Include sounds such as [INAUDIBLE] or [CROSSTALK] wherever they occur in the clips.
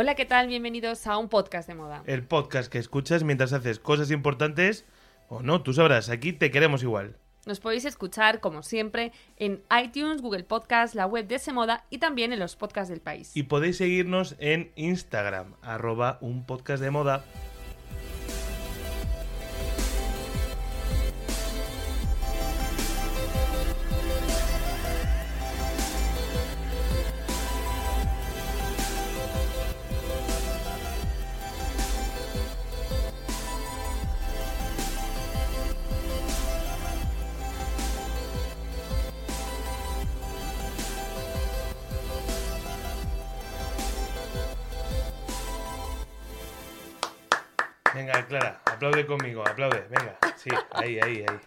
Hola, ¿qué tal? Bienvenidos a un podcast de moda. El podcast que escuchas mientras haces cosas importantes o no, tú sabrás, aquí te queremos igual. Nos podéis escuchar, como siempre, en iTunes, Google Podcast, la web de Semoda y también en los podcasts del país. Y podéis seguirnos en Instagram, arroba un podcast de moda. Venga, Clara, aplaude conmigo, aplaude. Venga, sí, ahí, ahí, ahí.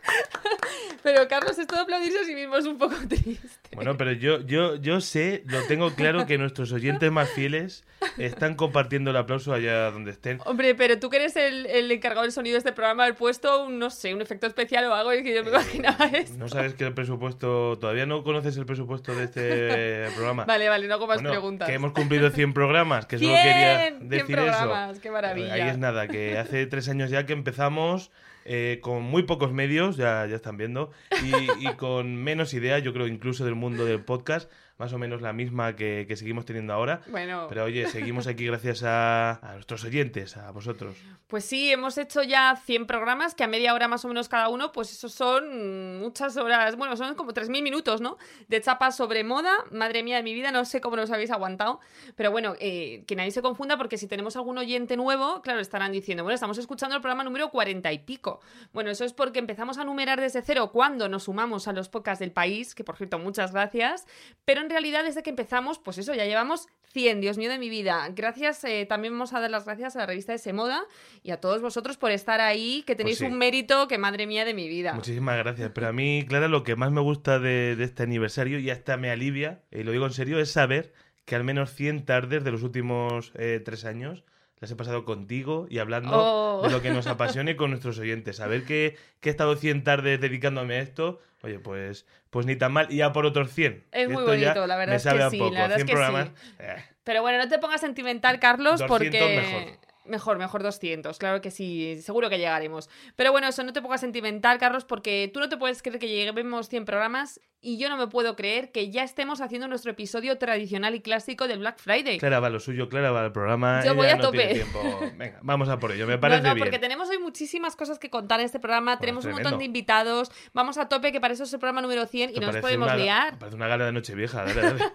Pero Carlos, esto de aplaudirse a sí mismo es un poco [LAUGHS] triste. Bueno, pero yo, yo, yo sé, lo tengo claro que nuestros oyentes más fieles están compartiendo el aplauso allá donde estén. Hombre, pero tú que eres el, el encargado del sonido de este programa, haber puesto, un, no sé, un efecto especial o algo, y que yo me imaginaba eso. No sabes que el presupuesto, todavía no conoces el presupuesto de este [LAUGHS] programa. Vale, vale, no hago más Bueno, preguntas. Que hemos cumplido 100 programas, que solo [LAUGHS] 100, quería 100 decir programas, eso. qué maravilla. Ahí es nada, que hace tres años ya que empezamos eh, con muy pocos medios, ya, ya están viendo, y, y con menos idea, yo creo, incluso del mundo del podcast, más o menos la misma que, que seguimos teniendo ahora. Bueno, Pero oye, seguimos aquí gracias a, a nuestros oyentes, a vosotros. pues sí, hemos hecho ya 100 programas, que a media hora más o menos cada uno, pues eso son muchas horas, bueno, son como 3.000 minutos, ¿no? De chapa sobre moda, madre mía de mi vida, no sé cómo nos habéis aguantado, pero bueno, eh, que nadie se confunda, porque si tenemos algún oyente nuevo, claro, estarán diciendo, bueno, estamos escuchando el programa número 40 y pico. Bueno, eso es porque empezamos a numerar desde cero cuando nos sumamos a los podcasts del país, que por cierto, muchas gracias, pero en realidad desde que empezamos, pues eso, ya llevamos 100, Dios mío de mi vida. Gracias, eh, también vamos a dar las gracias a la revista de Semoda y a todos vosotros por estar ahí, que tenéis Pues sí. un mérito que madre mía de mi vida. Muchísimas gracias. Pero a mí, Clara, lo que más me gusta de, de este aniversario, y hasta me alivia, y lo digo en serio, es saber que al menos 100 tardes de los últimos eh, tres años las he pasado contigo y hablando Oh. de lo que nos apasiona y con nuestros oyentes. Saber que, que he estado 100 tardes dedicándome a esto, oye, pues, pues ni tan mal. Y ya por otros 100. Es muy Esto bonito, la verdad es que sabe a sí, poco. la verdad es 100 que programas. sí. eh, Pero bueno, no te pongas sentimental, Carlos, 200 porque... mejor. Mejor, mejor 200, claro que sí, seguro que llegaremos. Pero bueno, eso no te pongas sentimental, Carlos, porque tú no te puedes creer que lleguemos 100 programas y yo no me puedo creer que ya estemos haciendo nuestro episodio tradicional y clásico del Black Friday. Clara va lo suyo, Clara va al programa. Yo ella voy a no tope. [LAUGHS] Venga, vamos a por ello, me parece no, no, bien. porque tenemos hoy muchísimas cosas que contar en este programa, tenemos un montón de invitados, vamos a tope, que para eso es el programa número 100 y no nos podemos una- liar. Parece una gala de Nochevieja. Dale, dale. [LAUGHS]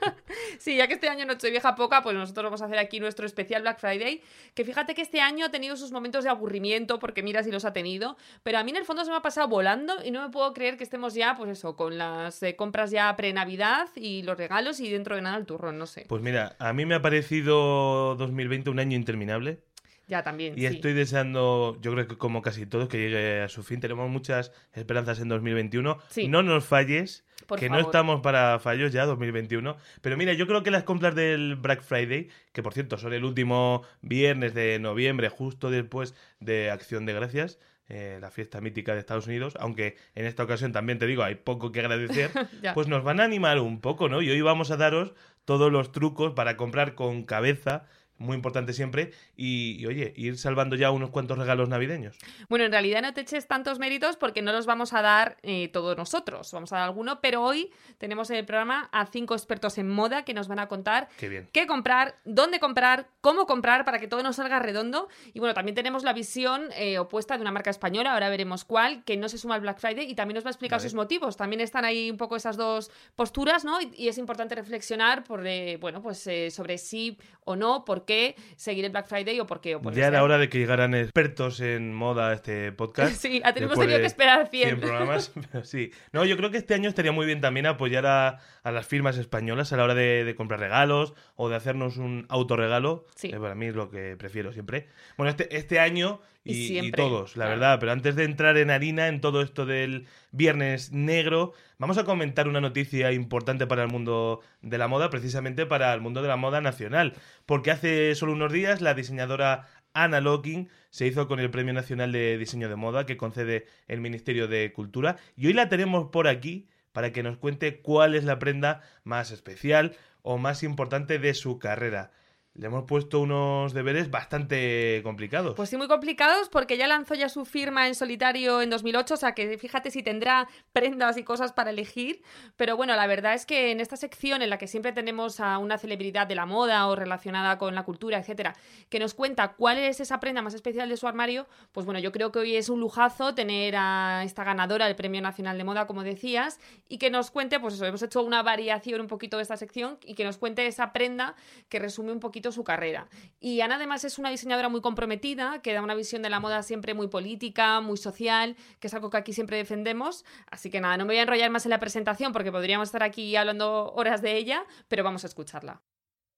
Sí, ya que este año Nochevieja poca, pues nosotros vamos a hacer aquí nuestro especial Black Friday. Que fíjate que este año ha tenido sus momentos de aburrimiento, porque mira si los ha tenido. Pero a mí en el fondo se me ha pasado volando y no me puedo creer que estemos ya, pues eso, con las eh, compras ya pre-Navidad y los regalos y dentro de nada el turrón, no sé. Pues mira, a mí me ha parecido 2020 un año interminable Ya también. y sí. estoy deseando, yo creo que como casi todos, que llegue a su fin. Tenemos muchas esperanzas en 2021. Sí. No nos falles, Por que no estamos para fallos ya 2021. Pero mira, yo creo que las compras del Black Friday, que por cierto son el último viernes de noviembre, justo después de Acción de Gracias, eh, la fiesta mítica de Estados Unidos, aunque en esta ocasión también te digo, hay poco que agradecer, [LAUGHS] pues nos van a animar un poco, ¿no? Y hoy vamos a daros todos los trucos para comprar con cabeza, muy importante siempre, y, y, oye, ir salvando ya unos cuantos regalos navideños. Bueno, en realidad no te eches tantos méritos porque no los vamos a dar eh, todos nosotros. Vamos a dar alguno, pero hoy tenemos en el programa a cinco expertos en moda que nos van a contar Qué bien. qué comprar, dónde comprar, cómo comprar para que todo nos salga redondo. Y bueno, también tenemos la visión eh, opuesta de una marca española, ahora veremos cuál, que no se suma al Black Friday y también nos va a explicar Vale. sus motivos. También están ahí un poco esas dos posturas, ¿no? Y, y es importante reflexionar por, eh, bueno, pues sobre sí o no, por qué seguir el Black Friday o por qué. O por Ya era hora de que llegaran expertos en moda a este podcast. [LAUGHS] Sí, ha- hemos Después tenido que esperar 100. 100 programas. [LAUGHS] pero sí. No, yo creo que este año estaría muy bien también apoyar a, a las firmas españolas a la hora de, de comprar regalos o de hacernos un autorregalo. Sí. que para mí es lo que prefiero siempre. Bueno, este, este año y, todos, la verdad. Pero antes de entrar en harina en todo esto del Viernes Negro, vamos a comentar una noticia importante para el mundo de la moda, precisamente para el mundo de la moda nacional. Porque hace solo unos días la diseñadora Anna Locking se hizo con el Premio Nacional de Diseño de Moda que concede el Ministerio de Cultura. Y hoy la tenemos por aquí para que nos cuente cuál es la prenda más especial o más importante de su carrera le hemos puesto unos deberes bastante complicados. Pues sí, muy complicados porque ya lanzó ya su firma en solitario en 2008, o sea que fíjate si tendrá prendas y cosas para elegir. Pero bueno, la verdad es que en esta sección en la que siempre tenemos a una celebridad de la moda o relacionada con la cultura, etcétera, que nos cuenta cuál es esa prenda más especial de su armario, pues bueno, yo creo que hoy es un lujazo tener a esta ganadora del Premio Nacional de Moda, como decías, y que nos cuente, pues eso, hemos hecho una variación un poquito de esta sección y que nos cuente esa prenda que resume un poquito su carrera. Y Ana además es una diseñadora muy comprometida, que da una visión de la moda siempre muy política, muy social, que es algo que aquí siempre defendemos. Así que nada, no me voy a enrollar más en la presentación porque podríamos estar aquí hablando horas de ella, pero vamos a escucharla.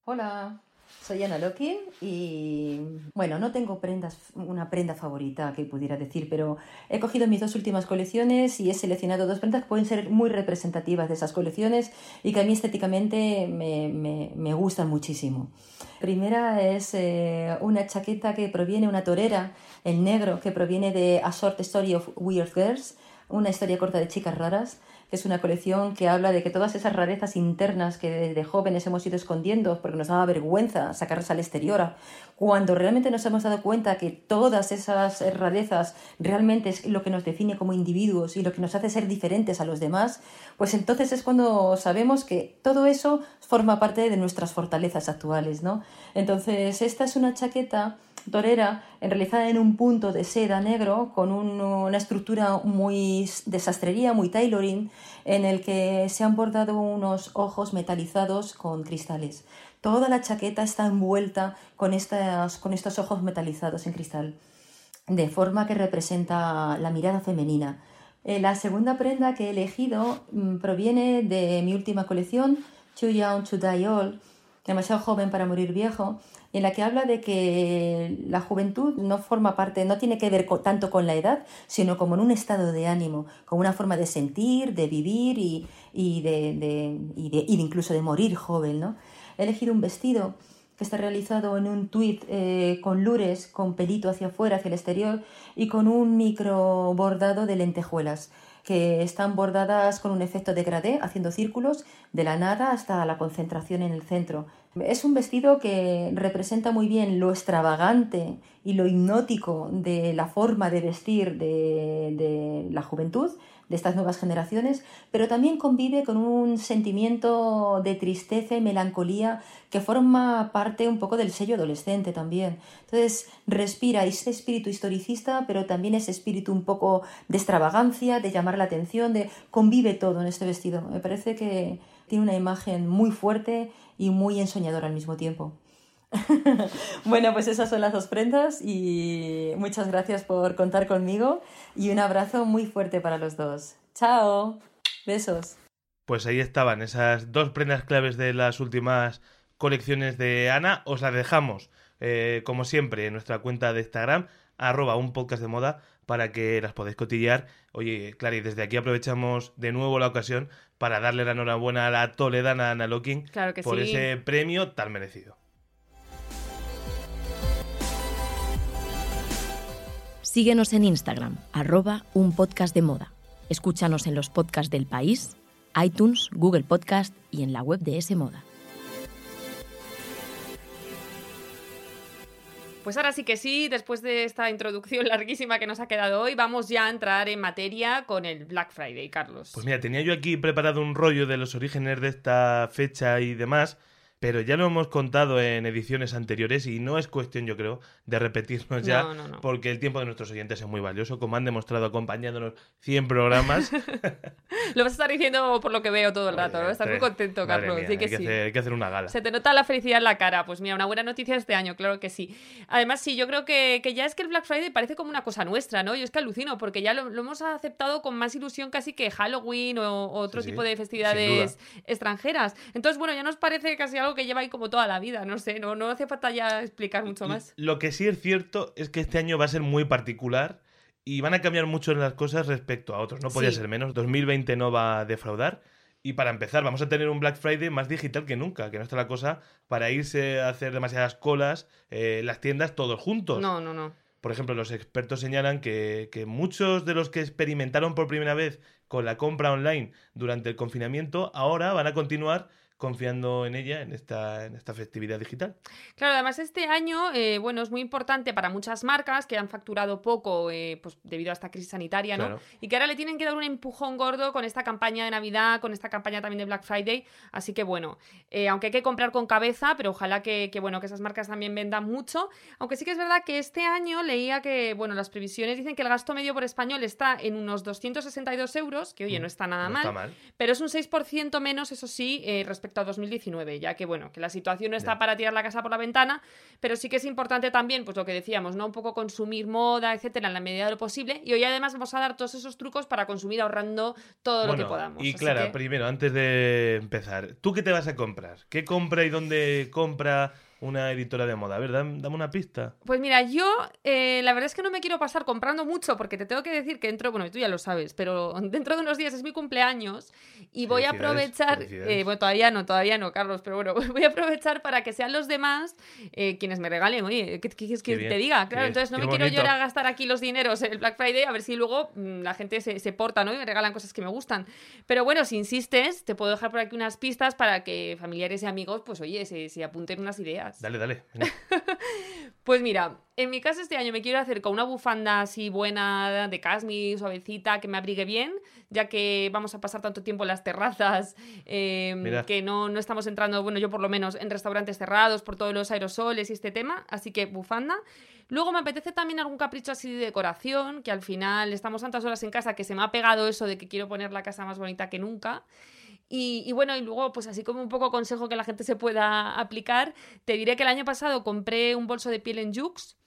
Hola, soy Ana Lokin y bueno, no tengo prendas, una prenda favorita que pudiera decir, pero he cogido mis dos últimas colecciones y he seleccionado dos prendas que pueden ser muy representativas de esas colecciones y que a mí estéticamente me, me, gustan muchísimo. Primera es eh, una chaqueta que proviene, una torera en negro, que proviene de A Short Story of Weird Girls, una historia corta de chicas raras es una colección que habla de que todas esas rarezas internas que desde jóvenes hemos ido escondiendo porque nos daba vergüenza sacarlas al exterior, cuando realmente nos hemos dado cuenta que todas esas rarezas realmente es lo que nos define como individuos y lo que nos hace ser diferentes a los demás, pues entonces es cuando sabemos que todo eso forma parte de nuestras fortalezas actuales, ¿no? Entonces, esta es una chaqueta torera realizada en un punto de seda negro con una estructura muy de sastrería, muy tailoring, en el que se han bordado unos ojos metalizados con cristales. Toda la chaqueta está envuelta con, estas, con estos ojos metalizados en cristal, de forma que representa la mirada femenina. Eh, la segunda prenda que he elegido mm, proviene de mi última colección, Too Young to Die Old, demasiado joven para morir viejo, en la que habla de que la juventud no forma parte, no tiene que ver tanto con la edad, sino como en un estado de ánimo, con una forma de sentir, de vivir y, de, de, incluso de morir joven. ¿no? He elegido un vestido que está realizado en un tuit eh, con lures, con pelito hacia afuera, hacia el exterior, y con un micro bordado de lentejuelas que están bordadas con un efecto degradé, haciendo círculos de la nada hasta la concentración en el centro. Es un vestido que representa muy bien lo extravagante y lo hipnótico de la forma de vestir de, la juventud, de estas nuevas generaciones, pero también convive con un sentimiento de tristeza y melancolía que forma parte un poco del sello adolescente también. Entonces respira ese espíritu historicista, pero también ese espíritu un poco de extravagancia, de llamar la atención, de convive todo en este vestido. Me parece que tiene una imagen muy fuerte y muy ensoñadora al mismo tiempo. [LAUGHS] bueno, pues esas son las dos prendas y muchas gracias por contar conmigo y un abrazo muy fuerte para los dos. Chao. Besos. Pues ahí estaban esas dos prendas claves de las últimas colecciones de Ana. Os las dejamos, eh, como siempre, en nuestra cuenta de Instagram, arroba un podcast de moda, para que las podáis cotillar. Oye, Clary, desde aquí aprovechamos de nuevo la ocasión para darle la enhorabuena a la toledana Ana Locking por ese premio tan merecido. Síguenos en Instagram, arroba un podcast de moda. Escúchanos en los podcasts del país, iTunes, Google Podcast y en la web de S Moda. Pues ahora sí que sí, después de esta introducción [LAUGHS] larguísima que nos ha quedado hoy, vamos ya a entrar en materia con el Black Friday, Carlos. Pues mira, tenía yo aquí preparado un rollo de los orígenes de esta fecha y demás, pero ya lo hemos contado en ediciones anteriores y no es cuestión, yo creo, de repetirnos ya, porque el tiempo de nuestros oyentes es muy valioso, como han demostrado acompañándonos 100 programas. [LAUGHS] lo vas a estar diciendo por lo que veo todo el rato, ¿no? Estás muy contento, Carlos. hay, que hay que hacer una gala. Se te nota la felicidad en la cara. Pues mira, una buena noticia este año, claro que sí. Además, sí, yo creo que, ya es que el Black Friday parece como una cosa nuestra, ¿no? Yo es que alucino, porque ya lo, hemos aceptado con más ilusión casi que Halloween o, otro tipo de festividades extranjeras. Entonces, bueno, ya nos parece casi algo algo que lleva ahí como toda la vida, no sé, no, no hace falta ya explicar mucho más. Lo que sí es cierto es que este año va a ser muy particular y van a cambiar mucho las cosas respecto a otros. No podía Sí. ser menos. 2020 no va a defraudar. Y para empezar, vamos a tener un Black Friday más digital que nunca, que no está la cosa para irse a hacer demasiadas colas, eh, las tiendas todos juntos. No, no, no. Por ejemplo, los expertos señalan que, que muchos de los que experimentaron por primera vez con la compra online durante el confinamiento ahora van a continuar confiando en ella en esta, en esta festividad digital. Claro, además este año, eh, bueno, es muy importante para muchas marcas que han facturado poco eh, pues debido a esta crisis sanitaria, ¿no? Claro. Y que ahora le tienen que dar un empujón gordo con esta campaña de Navidad, con esta campaña también de Black Friday. Así que bueno, eh, aunque hay que comprar con cabeza, pero ojalá que, que, bueno, que esas marcas también vendan mucho. Aunque sí que es verdad que este año leía que, bueno, las previsiones dicen que el gasto medio por español está en unos 262 euros, que oye, no está nada Mm, No mal. está mal. Pero es un 6% menos, eso sí, eh, respecto a 2019, ya que, bueno, que la situación no está para tirar la casa por la ventana, pero sí que es importante también, pues lo que decíamos, ¿no? Un poco consumir moda, etcétera, en la medida de lo posible. Y hoy además vamos a dar todos esos trucos para consumir ahorrando todo lo que podamos. Y Clara, que- primero, antes de empezar, ¿tú qué te vas a comprar? ¿Qué compra y dónde compra una editora de moda? A ver, dam- dame una pista. Pues mira, yo eh, la verdad es que no me quiero pasar comprando mucho porque te tengo que decir que dentro, bueno, tú ya lo sabes, pero [LAUGHS] dentro de unos días es mi cumpleaños y voy a aprovechar, eh, bueno, todavía no, todavía no, Carlos, pero bueno, [LAUGHS] voy a aprovechar para que sean los demás eh, quienes me regalen, oye, ¿qué quieres que te diga? Claro, entonces no qué me quiero yo a gastar aquí los dineros en el Black Friday a ver si luego mm, la gente se, se porta, ¿no? Y me regalan cosas que me gustan. Pero bueno, si insistes, te puedo dejar por aquí unas pistas para que familiares y amigos, pues oye, se, se apunten unas ideas. Dale, dale. [LAUGHS] Pues mira, en mi caso este año me quiero hacer con una bufanda así buena de cashmere, suavecita, que me abrigue bien, ya que vamos a pasar tanto tiempo en las terrazas, eh, Mira. que no, no estamos entrando, bueno, yo por lo menos, en restaurantes cerrados por todos los aerosoles y este tema, así que bufanda. Luego me apetece también algún capricho así de decoración, que al final estamos tantas horas en casa que se me ha pegado eso de que quiero poner la casa más bonita que nunca. Y, y bueno, y luego, pues así como un poco consejo que la gente se pueda aplicar, te diré que el año pasado compré un bolso de piel en Jux,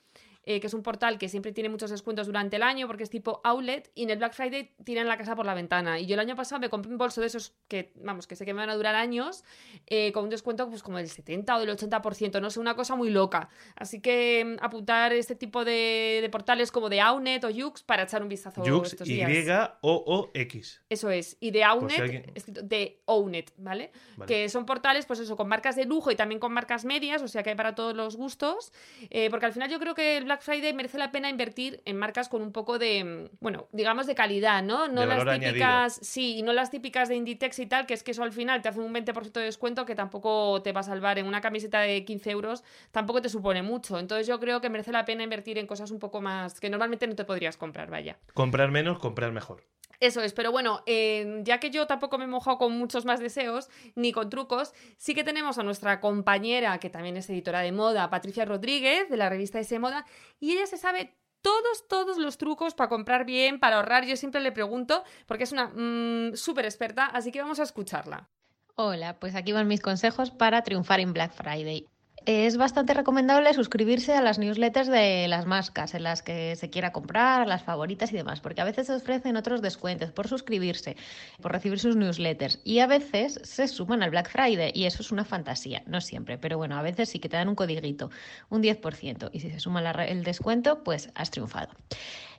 eh, que es un portal que siempre tiene muchos descuentos durante el año porque es tipo outlet y en el Black Friday tiran la casa por la ventana. Y yo el año pasado me compré un bolso de esos que, vamos, que sé que me van a durar años, eh, con un descuento pues como del 70 o del 80%, no sé, una cosa muy loca. Así que mm, apuntar este tipo de, de portales como de Outnet o Jux para echar un vistazo Jux, estos días. Y-O-O-X. Eso es. Y de Outnet, si alguien- de Ownet, ¿vale? Vale. Que son portales, pues eso, con marcas de lujo y también con marcas medias, o sea que hay para todos los gustos. Eh, porque al final yo creo que el Black Friday merece la pena invertir en marcas con un poco de, mm, bueno, digamos de calidad, ¿no? No De las típicas, sí, no las típicas de Inditex y tal, que es que eso al final te hace un 20% de descuento que tampoco te va a salvar en una camiseta de 15 euros, tampoco te supone mucho. Entonces yo creo que merece la pena invertir en cosas un poco más que normalmente no te podrías comprar, vaya. Comprar menos, comprar mejor. Eso es, pero bueno, eh, ya que yo tampoco me he mojado con muchos más deseos ni con trucos, sí que tenemos a nuestra compañera, que también es editora de moda, Patricia Rodríguez, de la revista S Moda, y ella se sabe todos, todos los trucos para comprar bien, para ahorrar. Yo siempre le pregunto, porque es una mm, súper experta, así que vamos a escucharla. Hola, pues aquí van mis consejos para triunfar en Black Friday. Es bastante recomendable suscribirse a las newsletters de las marcas en las que se quiera comprar, las favoritas y demás, porque a veces se ofrecen otros descuentos por suscribirse, por recibir sus newsletters y a veces se suman al Black Friday y eso es una fantasía, no siempre, pero bueno, a veces sí que te dan un codiguito, un 10% y si se suma la el descuento, pues has triunfado.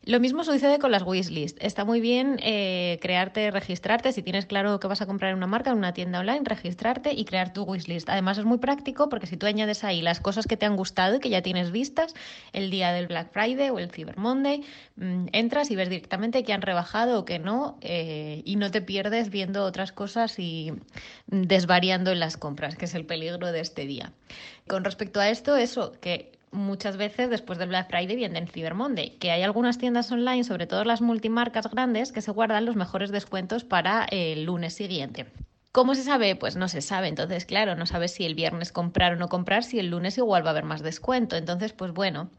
Lo mismo sucede con las wishlist. Está muy bien eh, crearte, registrarte, si tienes claro que vas a comprar en una marca, en una tienda online, registrarte y crear tu wishlist. Además es muy práctico porque si tú añades ahí las cosas que te han gustado y que ya tienes vistas el día del Black Friday o el Cyber Monday, mm, entras y ves directamente qué han rebajado o qué no eh, y no te pierdes viendo otras cosas y desvariando en las compras, que es el peligro de este día. Con respecto a esto, eso, que muchas veces después del Black Friday viene el Cyber Monday, que hay algunas tiendas online, sobre todo las multimarcas grandes, que se guardan los mejores descuentos para el lunes siguiente. ¿Cómo se sabe? Pues no se sabe. Entonces, claro, no sabes si el viernes comprar o no comprar, si el lunes igual va a haber más descuento. Entonces, pues bueno,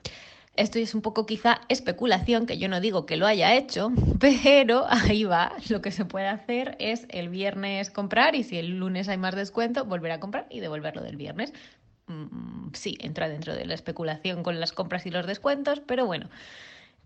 esto es un poco quizá especulación, que yo no digo que lo haya hecho, [LAUGHS] pero ahí va. Lo que se puede hacer es el viernes comprar y si el lunes hay más descuento, volver a comprar y devolverlo del viernes. Mm, Sí, entra dentro de la especulación con las compras y los descuentos, pero bueno,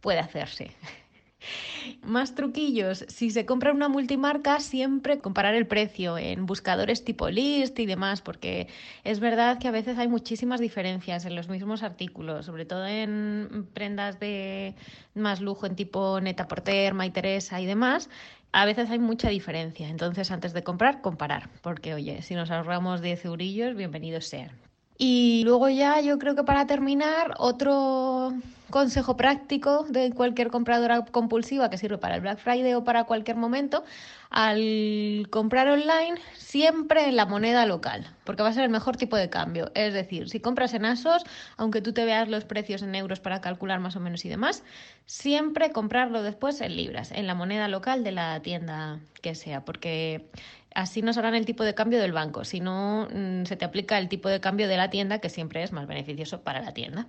puede hacerse. [LAUGHS] Más truquillos, si se compra una multimarca, siempre comparar el precio en buscadores tipo list y demás, porque es verdad que a veces hay muchísimas diferencias en los mismos artículos, sobre todo en prendas de más lujo en tipo Neta Porter, May Teresa y demás. A veces hay mucha diferencia, entonces antes de comprar, comparar, porque oye, si nos ahorramos 10 eurillos, bienvenidos sean. Y luego ya yo creo que para terminar, otro consejo práctico de cualquier compradora compulsiva que sirve para el Black Friday o para cualquier momento, al comprar online siempre en la moneda local, porque va a ser el mejor tipo de cambio. Es decir, si compras en ASOS, aunque tú te veas los precios en euros para calcular más o menos y demás, siempre comprarlo después en libras, en la moneda local de la tienda que sea, porque Así nos harán el tipo de cambio del banco, si no mm, se te aplica el tipo de cambio de la tienda, que siempre es más beneficioso para la tienda.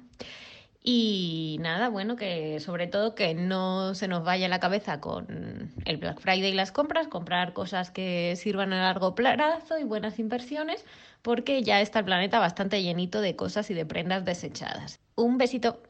Y nada, bueno, que sobre todo que no se nos vaya la cabeza con el Black Friday y las compras, comprar cosas que sirvan a largo plazo y buenas inversiones, porque ya está el planeta bastante llenito de cosas y de prendas desechadas. Un besito.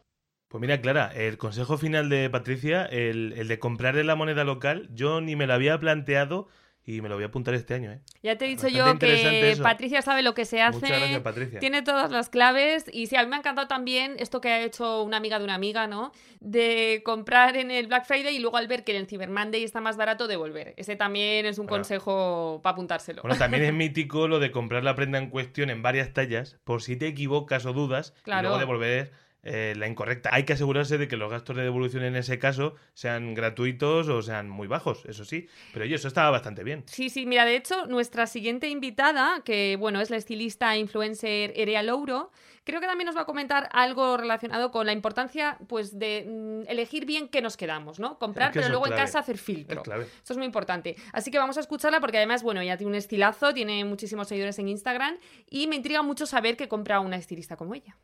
Pues mira, Clara, el consejo final de Patricia, el, el de comprar en la moneda local, yo ni me lo había planteado y me lo voy a apuntar este año. ¿eh? Ya te he dicho yo que Patricia sabe lo que se hace. Muchas gracias, Patricia. Tiene todas las claves. Y sí, a mí me ha encantado también esto que ha hecho una amiga de una amiga, ¿no? De comprar en el Black Friday y luego al ver que en el Cyber Monday está más barato, devolver. Ese también es un consejo para apuntárselo. Bueno, también es [LAUGHS] mítico lo de comprar la prenda en cuestión en varias tallas, por si te equivocas o dudas, y luego devolver eh, la incorrecta. Hay que asegurarse de que los gastos de devolución en ese caso sean gratuitos o sean muy bajos, eso sí. Pero oye, eso estaba bastante bien. Sí, sí, mira, de hecho, nuestra siguiente invitada, que bueno, es la estilista e influencer Erea Louro, creo que también nos va a comentar algo relacionado con la importancia pues de mm, elegir bien qué nos quedamos, ¿no? Comprar, pero luego en casa hacer filtro. Eso es muy importante. Así que vamos a escucharla porque además, bueno, ella tiene un estilazo, tiene muchísimos seguidores en Instagram y me intriga mucho saber que compra una estilista como ella.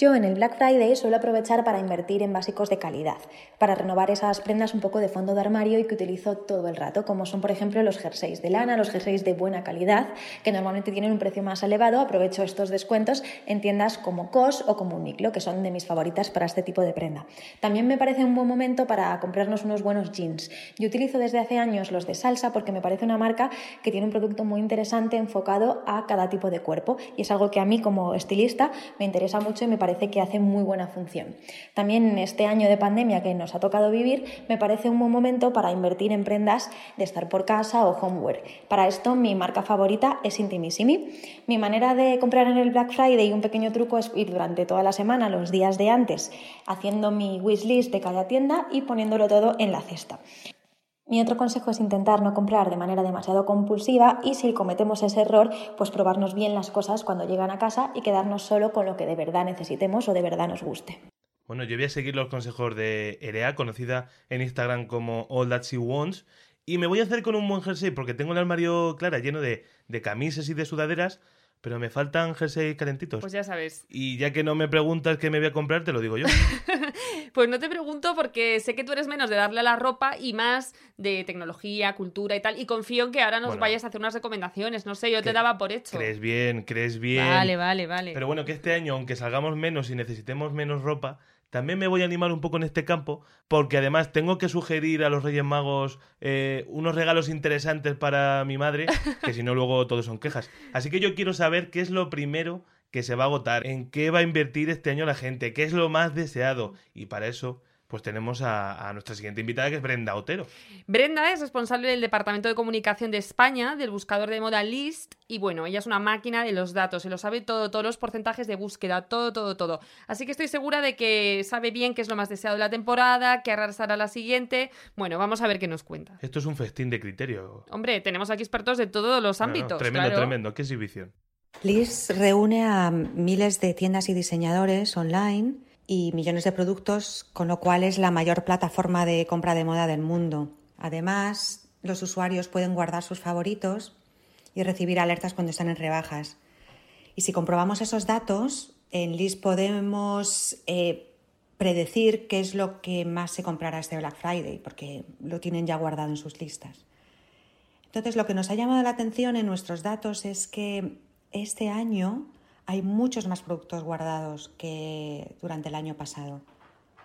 Yo en el Black Friday suelo aprovechar para invertir en básicos de calidad, para renovar esas prendas un poco de fondo de armario y que utilizo todo el rato, como son por ejemplo los jerseys de lana, los jerseys de buena calidad, que normalmente tienen un precio más elevado. Aprovecho estos descuentos en tiendas como COS o como Uniqlo, que son de mis favoritas para este tipo de prenda. También me parece un buen momento para comprarnos unos buenos jeans. Yo utilizo desde hace años los de Salsa porque me parece una marca que tiene un producto muy interesante enfocado a cada tipo de cuerpo y es algo que a mí como estilista me interesa mucho y me parece parece que hace muy buena función. También este año de pandemia que nos ha tocado vivir, me parece un buen momento para invertir en prendas de estar por casa o homeware. Para esto mi marca favorita es Intimissimi. Mi manera de comprar en el Black Friday un pequeño truco es ir durante toda la semana, los días de antes, haciendo mi wishlist de cada tienda y poniéndolo todo en la cesta. Mi otro consejo es intentar no comprar de manera demasiado compulsiva y si cometemos ese error, pues probarnos bien las cosas cuando llegan a casa y quedarnos solo con lo que de verdad necesitemos o de verdad nos guste. Bueno, yo voy a seguir los consejos de Erea, conocida en Instagram como All That She Wants, y me voy a hacer con un buen jersey porque tengo el armario, clara, lleno de, de camisas y de sudaderas, pero me faltan jerseys calentitos. Pues ya sabes. Y ya que no me preguntas qué me voy a comprar, te lo digo yo. [LAUGHS] pues no te pregunto porque sé que tú eres menos de darle a la ropa y más de tecnología, cultura y tal. Y confío en que ahora nos vayas a hacer unas recomendaciones. No sé, yo te daba por hecho. Crees bien, crees bien. Vale, vale, vale. Pero bueno, que este año, aunque salgamos menos y necesitemos menos ropa, también me voy a animar un poco en este campo, porque además tengo que sugerir a los Reyes Magos eh, unos regalos interesantes para mi madre, que si no luego todos son quejas. Así que yo quiero saber qué es lo primero que se va a agotar, en qué va a invertir este año la gente, qué es lo más deseado. Y para eso pues tenemos a, nuestra siguiente invitada que es Brenda Otero. Brenda es responsable del Departamento de Comunicación de España, del buscador de moda List, y bueno, ella es una máquina de los datos, se lo sabe todo, todos los porcentajes de búsqueda, todo, todo, todo. Así que estoy segura de que sabe bien qué es lo más deseado de la temporada, qué arrasará la siguiente. Bueno, vamos a ver qué nos cuenta. Esto es un festín de criterio. Hombre, tenemos aquí expertos de todos los ámbitos. tremendo, tremendo. Qué exhibición. List reúne a miles de tiendas y diseñadores online y millones de productos, con lo cual es la mayor plataforma de compra de moda del mundo. Además, los usuarios pueden guardar sus favoritos y recibir alertas cuando están en rebajas. Y si comprobamos esos datos, en List podemos eh, predecir qué es lo que más se comprará este Black Friday, porque lo tienen ya guardado en sus listas. Entonces, lo que nos ha llamado la atención en nuestros datos es que este año hay muchos más productos guardados que durante el año pasado,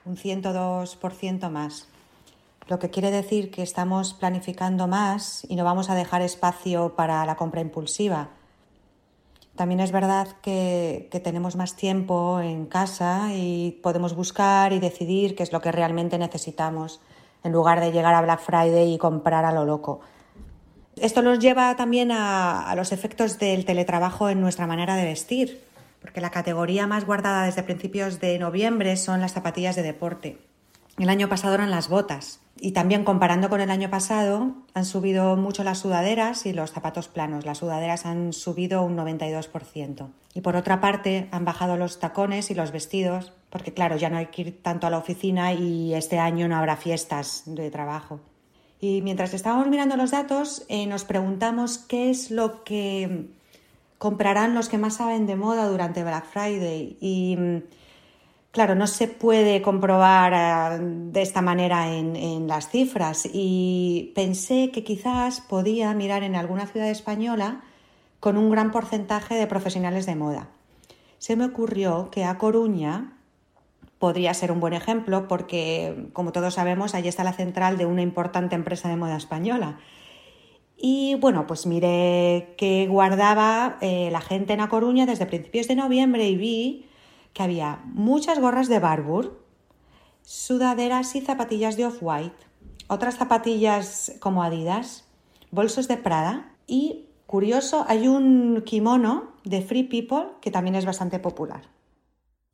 un 102% más. lo que quiere decir que estamos planificando más y no vamos a dejar espacio para la compra impulsiva. También es verdad que, que, tenemos más tiempo en casa y podemos buscar y decidir qué es lo que realmente necesitamos, en lugar de llegar a Black Friday y comprar a lo loco. Esto nos lleva también a, a los efectos del teletrabajo en nuestra manera de vestir, porque la categoría más guardada desde principios de noviembre son las zapatillas de deporte. El año pasado eran las botas. Y también comparando con el año pasado, han subido mucho las sudaderas y los zapatos planos. Las sudaderas han subido un 92%. Y por otra parte, han bajado los tacones y los vestidos, porque claro, ya no hay que ir tanto a la oficina y este año no habrá fiestas de trabajo. Y mientras estábamos mirando los datos, eh, nos preguntamos qué es lo que comprarán los que más saben de moda durante Black Friday. Y Claro, no se puede comprobar eh, de esta manera en, las cifras y pensé que quizás podía mirar en alguna ciudad española con un gran porcentaje de profesionales de moda. Se me ocurrió que a Coruña podría ser un buen ejemplo porque, como todos sabemos, allí está la central de una importante empresa de moda española. Y bueno, pues miré que guardaba eh, la gente en A Coruña desde principios de noviembre y vi que había muchas gorras de Barbour, sudaderas y zapatillas de Off-White, otras zapatillas como Adidas, bolsos de Prada y, curioso, hay un kimono de Free People que también es bastante popular.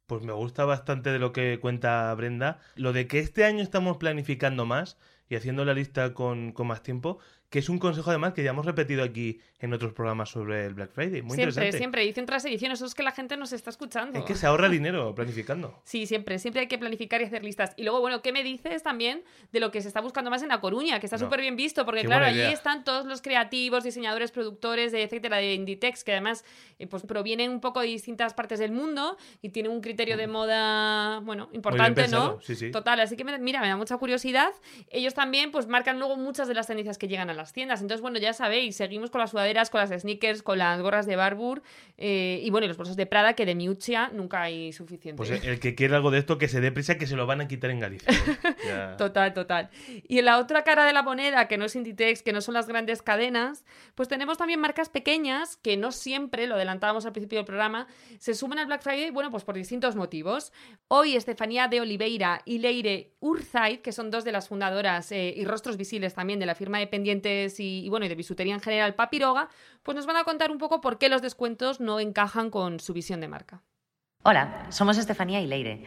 Pues me gusta bastante de lo que cuenta Brenda. Lo de que este año estamos planificando más y haciendo la lista con, con más tiempo, que es un consejo además que ya hemos repetido aquí en otros programas sobre el Black Friday. Muy siempre, interesante. Siempre, edición tras edición. Eso es que la gente nos está escuchando. Es que se ahorra dinero [LAUGHS] planificando. Sí, siempre. Siempre hay que planificar y hacer listas. Y luego, bueno, ¿qué me dices también de lo que se está buscando más en La Coruña? Que está súper bien visto, porque claro, allí están todos los creativos, diseñadores, productores, de, etcétera, de Inditex, que además eh, pues provienen un poco de distintas partes del mundo y tienen un criterio de moda, bueno, importante, ¿no? Sí, sí. Total. Así que, mira, me da mucha curiosidad. Ellos también, pues, marcan luego muchas de las tendencias que llegan a las tiendas. Entonces, bueno, ya sabéis, seguimos con las sudaderas, con las sneakers, con las gorras de Barbour eh, y bueno, y los bolsos de Prada, que de Miuccia nunca hay suficiente. Pues el que quiera algo de esto, que se dé prisa, que se lo van a quitar en Galicia. [LAUGHS] total, total. Y en la otra cara de la moneda, que no es Inditex, que no son las grandes cadenas, pues tenemos también marcas pequeñas que no siempre, lo adelantábamos al principio del programa, se suman al Black Friday, bueno, pues por distintos motivos. Hoy Estefanía de Oliveira y Leire Urzaid, que son dos de las fundadoras eh, y rostros visibles también de la firma de y bueno, y de bisutería en general Papiroga, pues nos van a contar un poco por qué los descuentos no encajan con su visión de marca. Hola, somos Estefanía y Leire,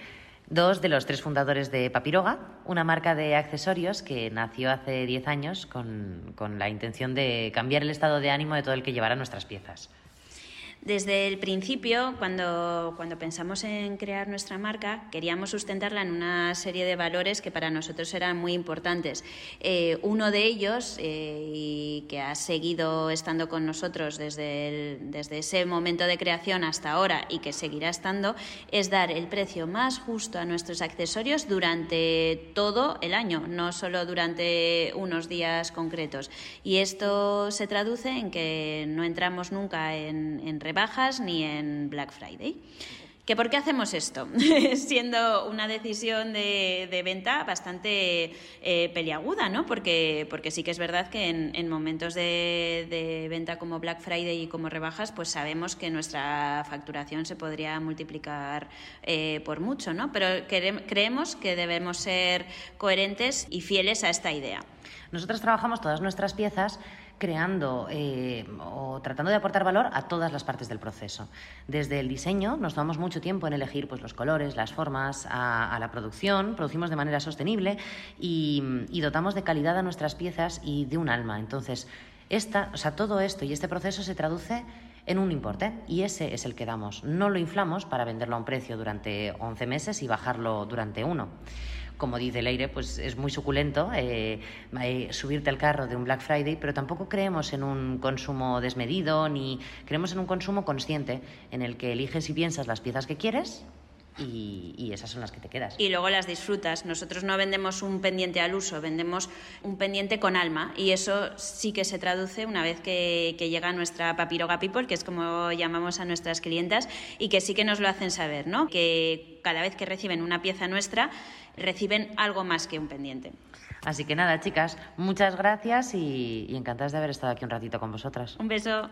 dos de los tres fundadores de Papiroga, una marca de accesorios que nació hace 10 años con, con la intención de cambiar el estado de ánimo de todo el que llevara nuestras piezas. Desde el principio, cuando, cuando, pensamos en crear nuestra marca, queríamos sustentarla en una serie de valores que para nosotros eran muy importantes. Eh, uno de ellos, eh, y que ha seguido estando con nosotros desde, desde ese momento de creación hasta ahora y que seguirá estando, es dar el precio más justo a nuestros accesorios durante todo el año, no solo durante unos días concretos. Y esto se traduce en que no entramos nunca en, en bajas ni en Black Friday. ¿Que ¿Por qué hacemos esto? [LAUGHS] Siendo una decisión de, venta bastante eh, peliaguda, ¿no? Porque, porque sí que es verdad que en, momentos de, venta como Black Friday y como rebajas, pues sabemos que nuestra facturación se podría multiplicar eh, por mucho, ¿no? Pero creemos que debemos ser coherentes y fieles a esta idea. Nosotros trabajamos todas nuestras piezas creando eh, o tratando de aportar valor a todas las partes del proceso. Desde el diseño nos tomamos mucho tiempo en elegir pues, los colores, las formas, a, la producción, producimos de manera sostenible y, dotamos de calidad a nuestras piezas y de un alma. Entonces, esta, o sea, todo esto y este proceso se traduce en un importe y ese es el que damos. No lo inflamos para venderlo a un precio durante 11 meses y bajarlo durante uno como dice Leire, pues es muy suculento eh, subirte al carro de un Black Friday, pero tampoco creemos en un consumo desmedido ni creemos en un consumo consciente en el que eliges y piensas las piezas que quieres y, y esas son las que te quedas. y luego las disfrutas. Nosotros no vendemos un pendiente al uso, vendemos un pendiente con alma y eso sí que se traduce una vez que, que llega nuestra papiroga people, que es como llamamos a nuestras clientas, y que sí que nos lo hacen saber, ¿no? Que cada vez que reciben una pieza nuestra, reciben algo más que un pendiente. Así que nada, chicas, muchas gracias y, y encantadas de haber estado aquí un ratito con vosotras. Un beso.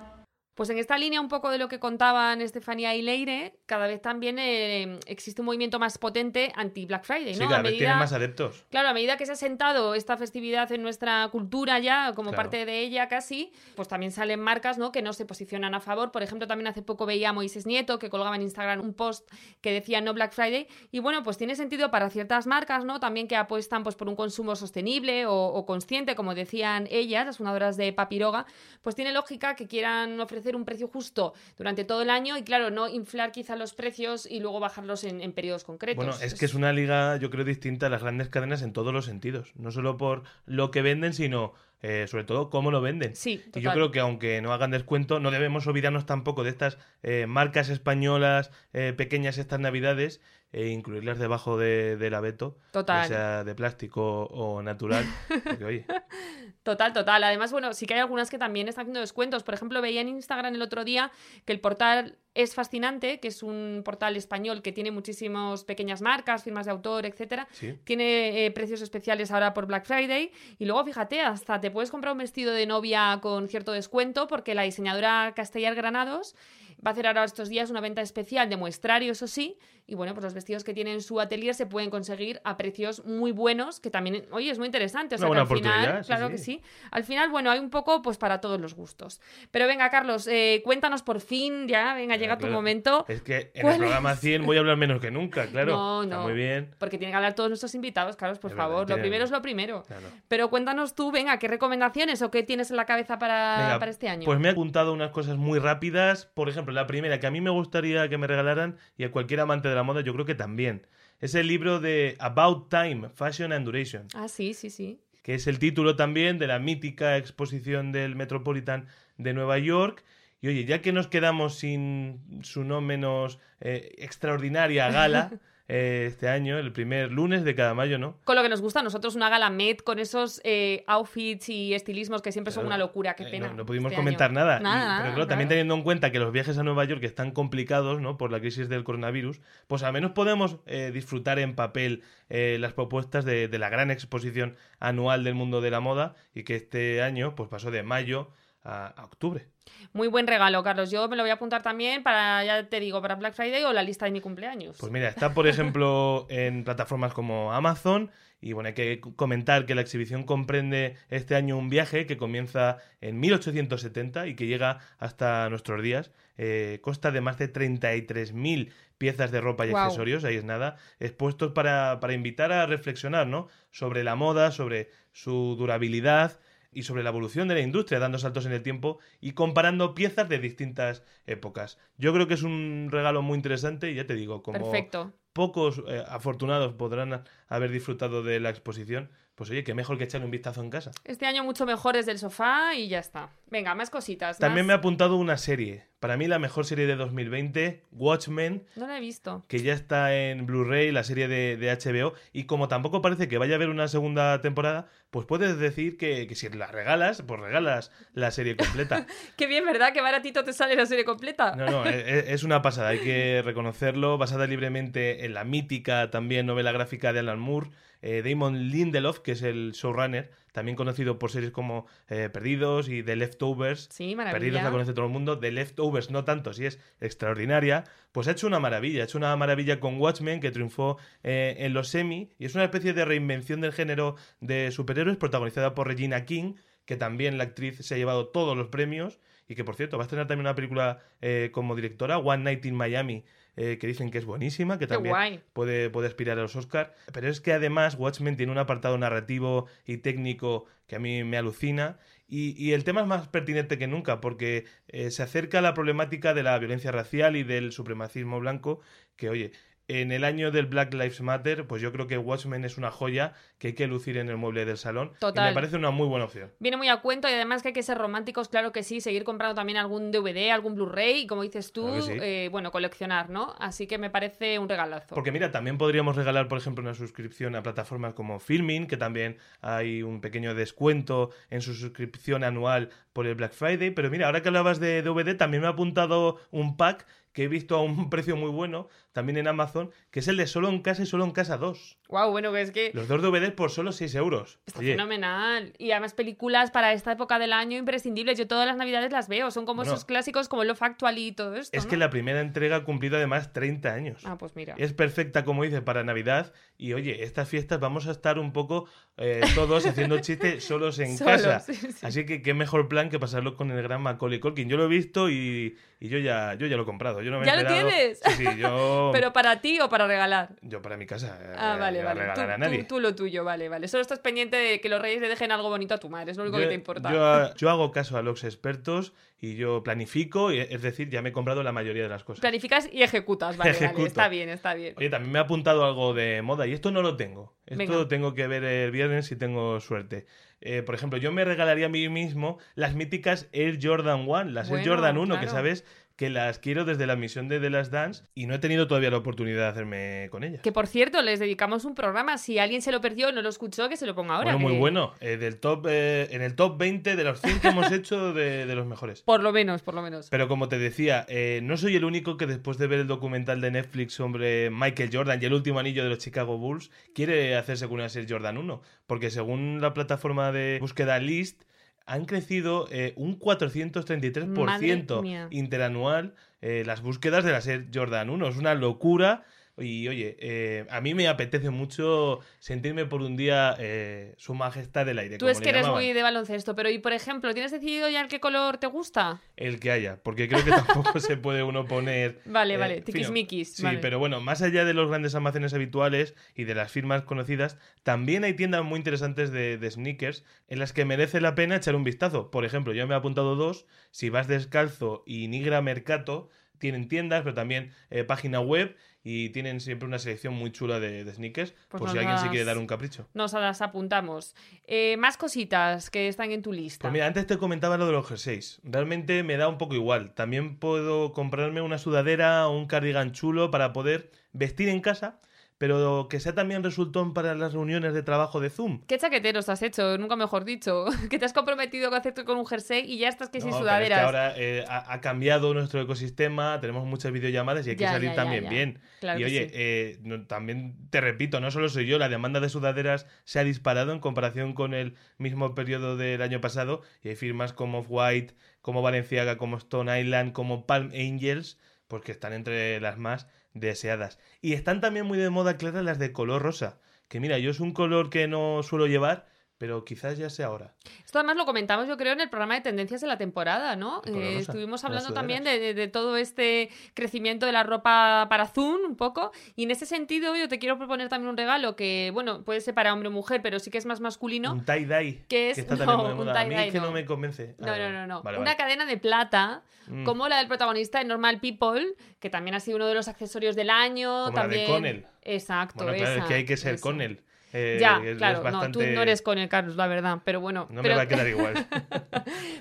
Pues en esta línea un poco de lo que contaban Estefanía y Leire, cada vez también eh, existe un movimiento más potente anti-Black Friday, ¿no? Sí, cada A vez tienen más adeptos. Claro, a medida que se ha sentado esta festividad en nuestra cultura ya, como Claro. parte de ella casi, pues también salen marcas ¿no? que no se posicionan a favor. Por ejemplo, también hace poco veía a Moisés Nieto que colgaba en Instagram un post que decía no Black Friday. Y bueno, pues tiene sentido para ciertas marcas, ¿no? También que apuestan pues, por un consumo sostenible o, o consciente, como decían ellas, las fundadoras de Papiroga, pues tiene lógica que quieran ofrecer un precio justo durante todo el año y claro, no inflar quizá los precios y luego bajarlos en, en periodos concretos. Bueno, es que es una liga, yo creo, distinta a las grandes cadenas en todos los sentidos. No solo por lo que venden, sino eh, sobre todo cómo lo venden. Sí, Y yo creo que aunque no hagan descuento, no debemos olvidarnos tampoco de estas eh, marcas españolas eh, pequeñas estas navidades e incluirlas debajo de, del abeto, Total. sea de plástico o natural. Porque, oye, [LAUGHS] Total, total. Además, bueno, sí que hay algunas que también están haciendo descuentos. Por ejemplo, veía en Instagram el otro día que el portal es fascinante, que es un portal español que tiene muchísimas pequeñas marcas, firmas de autor, etcétera. sí. Tiene eh, precios especiales ahora por Black Friday. Y luego, fíjate, hasta te puedes comprar un vestido de novia con cierto descuento porque la diseñadora Castellar Granados va a hacer ahora estos días una venta especial de muestrario, eso sí. Y bueno, pues los vestidos que tiene en su atelier se pueden conseguir a precios muy buenos, que también, oye, es muy interesante. O sea, Una que al final, sí, claro sí. que sí. Al final, bueno, hay un poco pues para todos los gustos. Pero venga, Carlos, eh, cuéntanos por fin, ya, venga, llega tu momento. Es que en ¿Cuál el programa es? 100 voy a hablar menos que nunca, claro. No, Está no. muy bien. Porque tienen que hablar todos nuestros invitados, Carlos, por Es verdad, favor. Lo primero es lo primero. Claro. Pero cuéntanos tú, venga, ¿qué recomendaciones o qué tienes en la cabeza para, Venga, para este año? Pues me he apuntado unas cosas muy rápidas. Por ejemplo, la primera que a mí me gustaría que me regalaran y a cualquier amante de la moda, yo creo que también. Es el libro de About Time, Fashion and Duration, Ah, sí, sí, sí. que es el título también de la mítica exposición del Metropolitan de Nueva York. Y oye, ya que nos quedamos sin su no menos eh, extraordinaria gala [LAUGHS] eh, este año, el primer lunes de cada mayo, ¿no? Con lo que nos gusta a nosotros una gala Met con esos eh, outfits y estilismos que siempre son una locura, qué pena. No, no pudimos este comentar año. nada. Y- Nada, pero nada, claro, también teniendo en cuenta que los viajes a Nueva York están complicados, ¿no? Por la crisis del coronavirus, pues al menos podemos eh, disfrutar en papel eh, las propuestas de, de la gran exposición anual del mundo de la moda y que este año pues pasó de mayo a, a octubre. Muy buen regalo, Carlos. Yo me lo voy a apuntar también para, ya te digo, para Black Friday o la lista de mi cumpleaños. Pues mira, está por ejemplo [LAUGHS] en plataformas como Amazon y bueno, hay que comentar que la exhibición comprende este año un viaje que comienza en 1870 y que llega hasta nuestros días. Eh, consta de más de 33.000 piezas de ropa y accesorios, ahí es nada, expuestos para, para invitar a reflexionar ¿no? sobre la moda, sobre su durabilidad y sobre la evolución de la industria, dando saltos en el tiempo y comparando piezas de distintas épocas. Yo creo que es un regalo muy interesante y ya te digo, como Perfecto. pocos eh, afortunados podrán haber disfrutado de la exposición, pues oye, que mejor que echarle un vistazo en casa. Este año mucho mejor desde el sofá y ya está. Venga, más cositas. También me ha apuntado una serie. Para mí la mejor serie de 2020, Watchmen, No la he visto. que ya está en Blu-ray, la serie de, de HBO, y como tampoco parece que vaya a haber una segunda temporada, pues puedes decir que, que si la regalas, pues regalas la serie completa. [LAUGHS] Qué bien, ¿verdad? Qué baratito te sale la serie completa. No, no, es, es una pasada, hay que reconocerlo, basada libremente en la mítica también novela gráfica de Alan Moore, eh, Damon Lindelof, que es el showrunner, también conocido por series como eh, Perdidos y The Leftovers. Sí, maravilla. Perdidos la conoce todo el mundo, The Leftovers no tanto, si es extraordinaria, pues ha hecho una maravilla, ha hecho una maravilla con Watchmen que triunfó eh, en los semi y es una especie de reinvención del género de superhéroes protagonizada por Regina King, que también la actriz se ha llevado todos los premios y que por cierto va a estrenar también una película eh, como directora, One Night in Miami, eh, que dicen que es buenísima, que también puede, puede aspirar a los Oscar. Pero es que además Watchmen tiene un apartado narrativo y técnico que a mí me alucina. Y, y el tema es más pertinente que nunca, porque eh, se acerca a la problemática de la violencia racial y del supremacismo blanco, que oye, en el año del Black Lives Matter, pues yo creo que Watchmen es una joya que hay que lucir en el mueble del salón. Total. Y me parece una muy buena opción. Viene muy a cuento y además que hay que ser románticos, claro que sí, seguir comprando también algún DVD, algún Blu-ray y como dices tú, Claro que sí. eh, bueno, coleccionar, ¿no? Así que me parece un regalazo. Porque mira, también podríamos regalar, por ejemplo, una suscripción a plataformas como Filmin, que también hay un pequeño descuento en su suscripción anual por el Black Friday. Pero mira, ahora que hablabas de DVD, también me ha apuntado un pack que he visto a un [LAUGHS] precio muy bueno, también en Amazon, que es el de Solo en Casa y Solo en Casa 2. Wow, bueno, que es que Los dos DVDs por solo 6 euros. está Oye, fenomenal. Y además películas para esta época del año imprescindibles. Yo todas las navidades las veo, son como Bueno. esos clásicos como Love Actually y todo esto, es ¿no? que la primera entrega ha cumplido además 30 años. Ah, pues mira. Es perfecta, como dice, para Navidad. Y oye, estas fiestas vamos a estar un poco eh, todos haciendo chistes [LAUGHS] solos en Solos, casa. sí, sí. Así que qué mejor plan que pasarlo con el gran Macaulay Culkin. Yo lo he visto y, y yo ya yo ya lo he comprado. Yo no me he ¿Ya lo tienes? Sí, sí, yo, [LAUGHS] ¿Pero para ti o para regalar? yo para mi casa. eh, Ah, vale, a vale. regalar Tú, a nadie. tú- tú lo tuyo, vale, vale. Solo estás pendiente de que los reyes le dejen algo bonito a tu madre, es lo único Yo- que te importa. Yo, [LAUGHS] yo hago caso a los expertos y yo planifico, es decir, ya me he comprado la mayoría de las cosas. Planificas y ejecutas, vale, vale. Está bien, está bien. Oye, también me ha apuntado algo de moda y esto no lo tengo. Esto Venga. lo tengo que ver el viernes si tengo suerte. Eh, por ejemplo, yo me regalaría a mí mismo las míticas Air Jordan 1, las Air Jordan 1, que claro. sabes que las quiero desde la misión de The Last Dance y no he tenido todavía la oportunidad de hacerme con ellas. Que por cierto, les dedicamos un programa. Si alguien se lo perdió no lo escuchó, que se lo ponga ahora. bueno, muy bueno. Eh, del top, eh, en el top 20 de los 100 que hemos hecho de, de los mejores. [LAUGHS] Por lo menos, por lo menos. Pero como te decía, eh, no soy el único que después de ver el documental de Netflix sobre Michael Jordan y el último anillo de los Chicago Bulls, quiere hacerse con una Air Jordan 1. Porque según la plataforma de búsqueda List, han crecido eh, un 433% Madre mía. interanual eh, las búsquedas de la Air Jordan 1. Es una locura. Y oye, eh, a mí me apetece mucho sentirme por un día eh, su majestad del aire. Tú como es que eres llamaban. muy de baloncesto, pero y por ejemplo, ¿tienes decidido ya el qué color te gusta? El que haya, porque creo que tampoco [LAUGHS] se puede uno poner. Vale, eh, vale, tiquismiquis, Sí, vale. pero bueno, más allá de los grandes almacenes habituales y de las firmas conocidas, también hay tiendas muy interesantes de, de sneakers en las que merece la pena echar un vistazo. Por ejemplo, yo me he apuntado dos. Si vas descalzo y Nigra Mercato, tienen tiendas, pero también eh, página web y tienen siempre una selección muy chula de, de sneakers, Pues por si alguien se quiere dar un capricho. Nos las apuntamos. Eh, más cositas que están en tu lista. Pues mira, antes te comentaba lo de los jerseys. Realmente me da un poco igual. También puedo comprarme una sudadera o un cardigan chulo para poder vestir en casa, pero que sea también resultón para las reuniones de trabajo de Zoom. ¿Qué chaqueteros has hecho? Nunca mejor dicho. [LAUGHS] que te has comprometido a hacerte con un jersey y ya estás que sin es sudaderas. que ahora eh, ha, ha cambiado nuestro ecosistema, tenemos muchas videollamadas y hay que salir ya, también ya. bien. Claro y oye, sí. eh, no- también te repito, no solo soy yo, la demanda de sudaderas se ha disparado en comparación con el mismo periodo del año pasado y hay firmas como Off-White, como Valenciaga, como Stone Island, como Palm Angels, pues que están entre las más deseadas. Y están también muy de moda, Clara, las de color rosa, que mira, yo es un color que no suelo llevar, pero quizás ya sea ahora. Esto además lo comentamos yo creo en el programa de tendencias de la temporada, ¿no? Eh, estuvimos hablando también de, de- de todo este crecimiento de la ropa para Zoom un poco y en ese sentido yo te quiero proponer también un regalo que, bueno, puede ser para hombre o mujer, pero sí que es más masculino. Un tie-dye. Que es- está no, también muy un moda. A mí es que no. no. me convence. No, Ah, no, no, no. vale, Una vale. cadena de plata, Mm. como la del protagonista de Normal People, que también ha sido uno de los accesorios del año. Como la de también... Connell. Exacto, Bueno, claro, esa, es que hay que ser esa. con él. Eh, Ya, claro, bastante- no, tú no eres con el Carlos, la verdad, pero bueno. No pero, me va a quedar [LAUGHS] igual.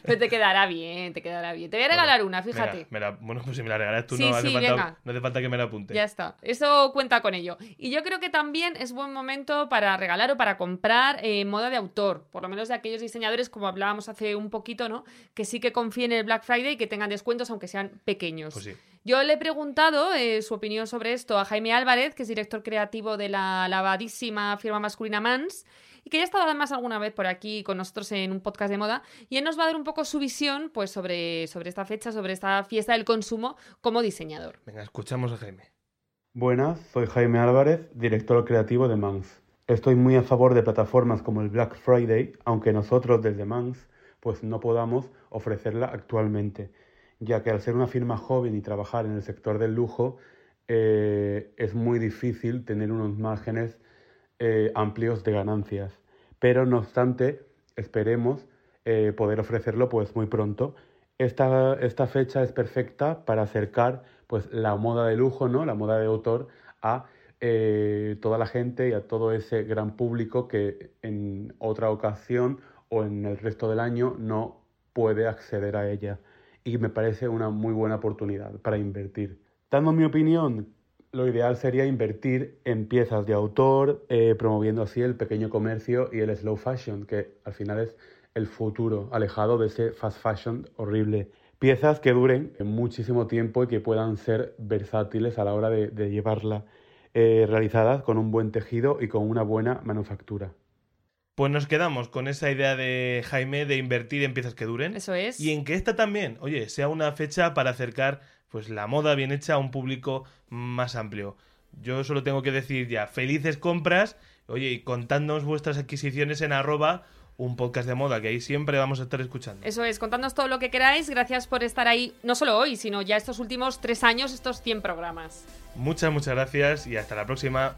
pero te quedará bien, te quedará bien. Te voy a regalar una, fíjate. Venga, me la- bueno, pues si me la regalas tú, Sí, no, hace falta, no hace falta que me la apunte. Ya está. Eso cuenta con ello. Y yo creo que también es buen momento para regalar o para comprar eh, moda de autor. Por lo menos de aquellos diseñadores, como hablábamos hace un poquito, ¿no? Que sí que confíen en el Black Friday y que tengan descuentos, aunque sean pequeños. Pues sí. Yo le he preguntado eh, su opinión sobre esto a Jaime Álvarez, que es director creativo de la lavadísima firma masculina Mans, y que ya ha estado además alguna vez por aquí con nosotros en un podcast de moda, y él nos va a dar un poco su visión pues, sobre, sobre esta fecha, sobre esta fiesta del consumo como diseñador. Venga, escuchamos a Jaime. Buenas, soy Jaime Álvarez, director creativo de Mans. Estoy muy a favor de plataformas como el Black Friday, aunque nosotros desde Mans pues no podamos ofrecerla actualmente, ya que al ser una firma joven y trabajar en el sector del lujo eh, es muy difícil tener unos márgenes eh, amplios de ganancias. Pero no obstante, esperemos eh, poder ofrecerlo pues muy pronto. Esta, esta fecha es perfecta para acercar pues la moda de lujo, ¿no? La moda de autor a toda la gente y a todo ese gran público que en otra ocasión o en el resto del año no puede acceder a ella. Y me parece una muy buena oportunidad para invertir. Dando mi opinión, lo ideal sería invertir en piezas de autor, eh, promoviendo así el pequeño comercio y el slow fashion, que al final es el futuro, alejado de ese fast fashion horrible. Piezas que duren muchísimo tiempo y que puedan ser versátiles a la hora de, llevarla eh, realizadas con un buen tejido y con una buena manufactura. Pues nos quedamos con esa idea de Jaime de invertir en piezas que duren. Eso es. Y en que esta también, oye, sea una fecha para acercar pues la moda bien hecha a un público más amplio. Yo solo tengo que decir ya, felices compras, oye, y contadnos vuestras adquisiciones en arroba un podcast de moda que ahí siempre vamos a estar escuchando. Eso es, contadnos todo lo que queráis, gracias por estar ahí, no solo hoy, sino ya estos últimos tres años, estos 100 programas. Muchas, muchas gracias y hasta la próxima.